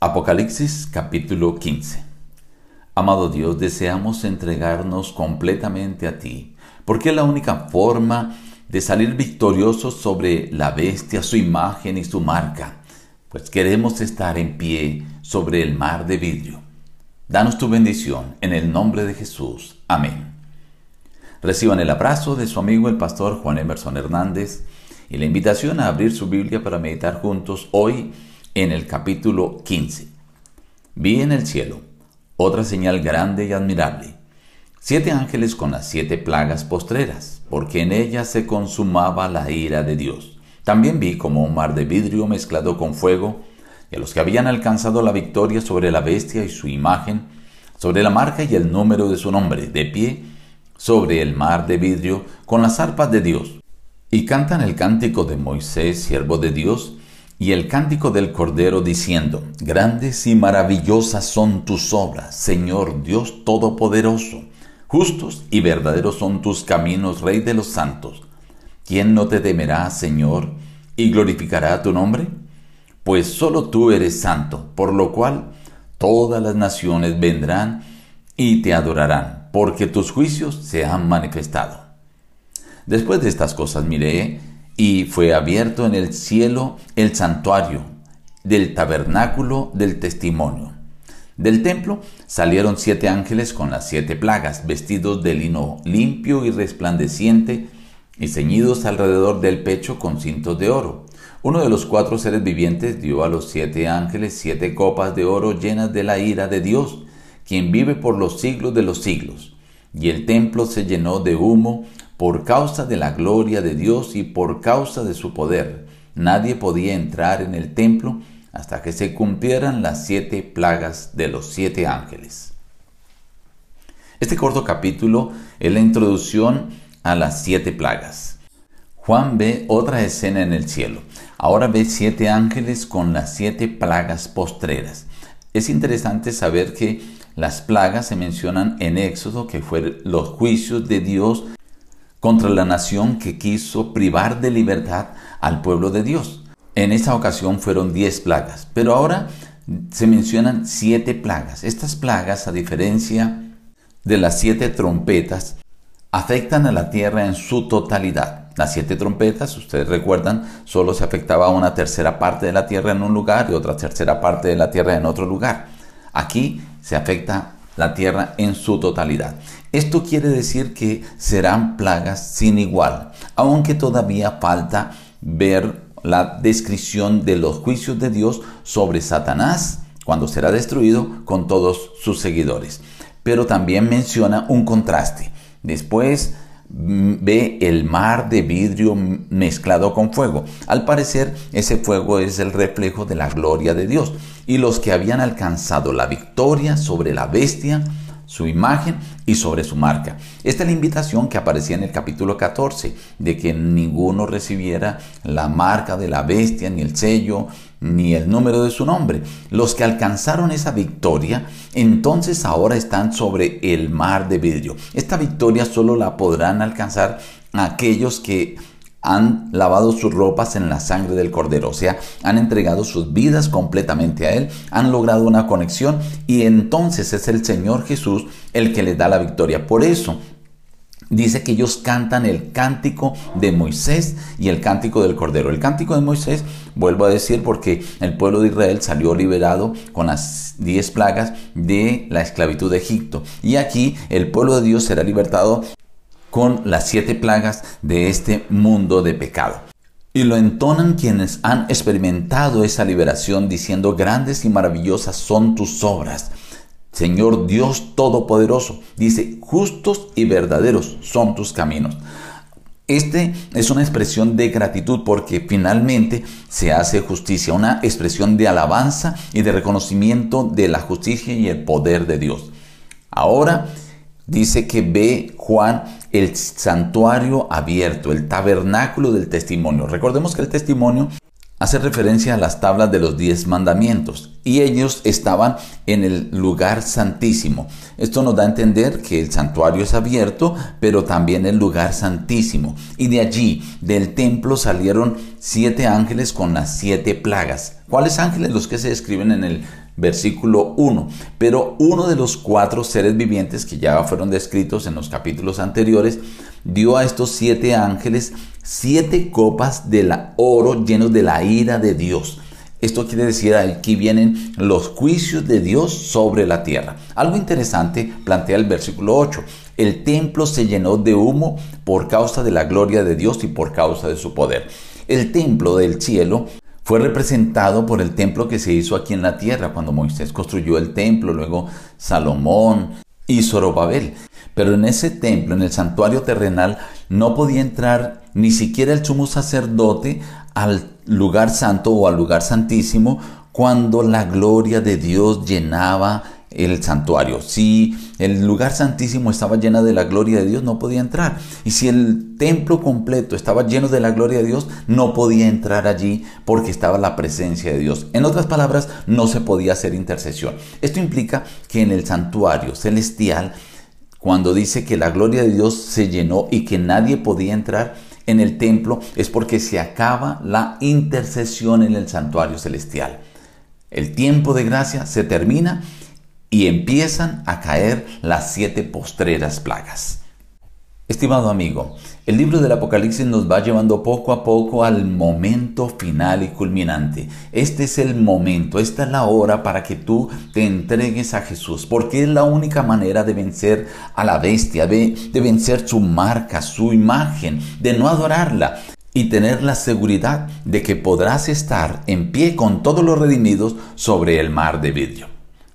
Apocalipsis capítulo 15 Amado Dios, deseamos entregarnos completamente a ti, porque es la única forma de salir victoriosos sobre la bestia, su imagen y su marca, pues queremos estar en pie sobre el mar de vidrio. Danos tu bendición en el nombre de Jesús. Amén. Reciban el abrazo de su amigo el pastor Juan Emerson Hernández y la invitación a abrir su Biblia para meditar juntos hoy en el capítulo 15. Vi en el cielo otra señal grande y admirable, siete ángeles con las siete plagas postreras, porque en ellas se consumaba la ira de Dios. También vi como un mar de vidrio mezclado con fuego, y a los que habían alcanzado la victoria sobre la bestia y su imagen, sobre la marca y el número de su nombre, de pie sobre el mar de vidrio con las arpas de Dios. Y cantan el cántico de Moisés, siervo de Dios, y el cántico del Cordero diciendo, Grandes y maravillosas son tus obras, Señor Dios Todopoderoso. Justos y verdaderos son tus caminos, Rey de los santos. ¿Quién no te temerá, Señor, y glorificará tu nombre? Pues solo tú eres santo, por lo cual todas las naciones vendrán y te adorarán, porque tus juicios se han manifestado. Después de estas cosas miré, y fue abierto en el cielo el santuario del tabernáculo del testimonio. Del templo salieron siete ángeles con las siete plagas, vestidos de lino limpio y resplandeciente, y ceñidos alrededor del pecho con cintos de oro. Uno de los cuatro seres vivientes dio a los siete ángeles siete copas de oro llenas de la ira de Dios, quien vive por los siglos de los siglos. Y el templo se llenó de humo por causa de la gloria de Dios y por causa de su poder. Nadie podía entrar en el templo hasta que se cumplieran las siete plagas de los siete ángeles. Este corto capítulo es la introducción a las siete plagas. Juan ve otra escena en el cielo. Ahora ve siete ángeles con las siete plagas postreras. Es interesante saber que las plagas se mencionan en Éxodo, que fueron los juicios de Dios contra la nación que quiso privar de libertad al pueblo de Dios. En esa ocasión fueron diez plagas, pero ahora se mencionan siete plagas. Estas plagas, a diferencia de las siete trompetas, afectan a la tierra en su totalidad. Las siete trompetas, ustedes recuerdan, solo se afectaba a una tercera parte de la tierra en un lugar y otra tercera parte de la tierra en otro lugar. Aquí se afecta la tierra en su totalidad. Esto quiere decir que serán plagas sin igual, aunque todavía falta ver la descripción de los juicios de Dios sobre Satanás cuando será destruido con todos sus seguidores. Pero también menciona un contraste. Después ve el mar de vidrio mezclado con fuego. Al parecer ese fuego es el reflejo de la gloria de Dios. Y los que habían alcanzado la victoria sobre la bestia, su imagen y sobre su marca. Esta es la invitación que aparecía en el capítulo 14, de que ninguno recibiera la marca de la bestia, ni el sello, ni el número de su nombre. Los que alcanzaron esa victoria, entonces ahora están sobre el mar de vidrio. Esta victoria solo la podrán alcanzar aquellos que han lavado sus ropas en la sangre del cordero, o sea, han entregado sus vidas completamente a Él, han logrado una conexión y entonces es el Señor Jesús el que les da la victoria. Por eso dice que ellos cantan el cántico de Moisés y el cántico del Cordero. El cántico de Moisés, vuelvo a decir, porque el pueblo de Israel salió liberado con las diez plagas de la esclavitud de Egipto. Y aquí el pueblo de Dios será libertado con las siete plagas de este mundo de pecado. Y lo entonan quienes han experimentado esa liberación diciendo, grandes y maravillosas son tus obras. Señor Dios Todopoderoso, dice, justos y verdaderos son tus caminos. Este es una expresión de gratitud porque finalmente se hace justicia, una expresión de alabanza y de reconocimiento de la justicia y el poder de Dios. Ahora dice que ve Juan el santuario abierto, el tabernáculo del testimonio. Recordemos que el testimonio hace referencia a las tablas de los diez mandamientos y ellos estaban en el lugar santísimo. Esto nos da a entender que el santuario es abierto, pero también el lugar santísimo. Y de allí, del templo, salieron siete ángeles con las siete plagas. ¿Cuáles ángeles? Los que se describen en el versículo 1. Pero uno de los cuatro seres vivientes que ya fueron descritos en los capítulos anteriores, dio a estos siete ángeles siete copas de oro llenos de la ira de Dios. Esto quiere decir, aquí vienen los juicios de Dios sobre la tierra. Algo interesante plantea el versículo 8. El templo se llenó de humo por causa de la gloria de Dios y por causa de su poder. El templo del cielo fue representado por el templo que se hizo aquí en la tierra cuando Moisés construyó el templo, luego Salomón y Zorobabel. Pero en ese templo, en el santuario terrenal, no podía entrar ni siquiera el sumo sacerdote al lugar santo o al lugar santísimo cuando la gloria de Dios llenaba el santuario. Si el lugar santísimo estaba lleno de la gloria de Dios, no podía entrar. Y si el templo completo estaba lleno de la gloria de Dios, no podía entrar allí porque estaba la presencia de Dios. En otras palabras, no se podía hacer intercesión. Esto implica que en el santuario celestial, cuando dice que la gloria de Dios se llenó y que nadie podía entrar, en el templo es porque se acaba la intercesión en el santuario celestial. El tiempo de gracia se termina y empiezan a caer las siete postreras plagas. Estimado amigo, el libro del Apocalipsis nos va llevando poco a poco al momento final y culminante. Este es el momento, esta es la hora para que tú te entregues a Jesús, porque es la única manera de vencer a la bestia, de, vencer su marca, su imagen, de no adorarla y tener la seguridad de que podrás estar en pie con todos los redimidos sobre el mar de vidrio.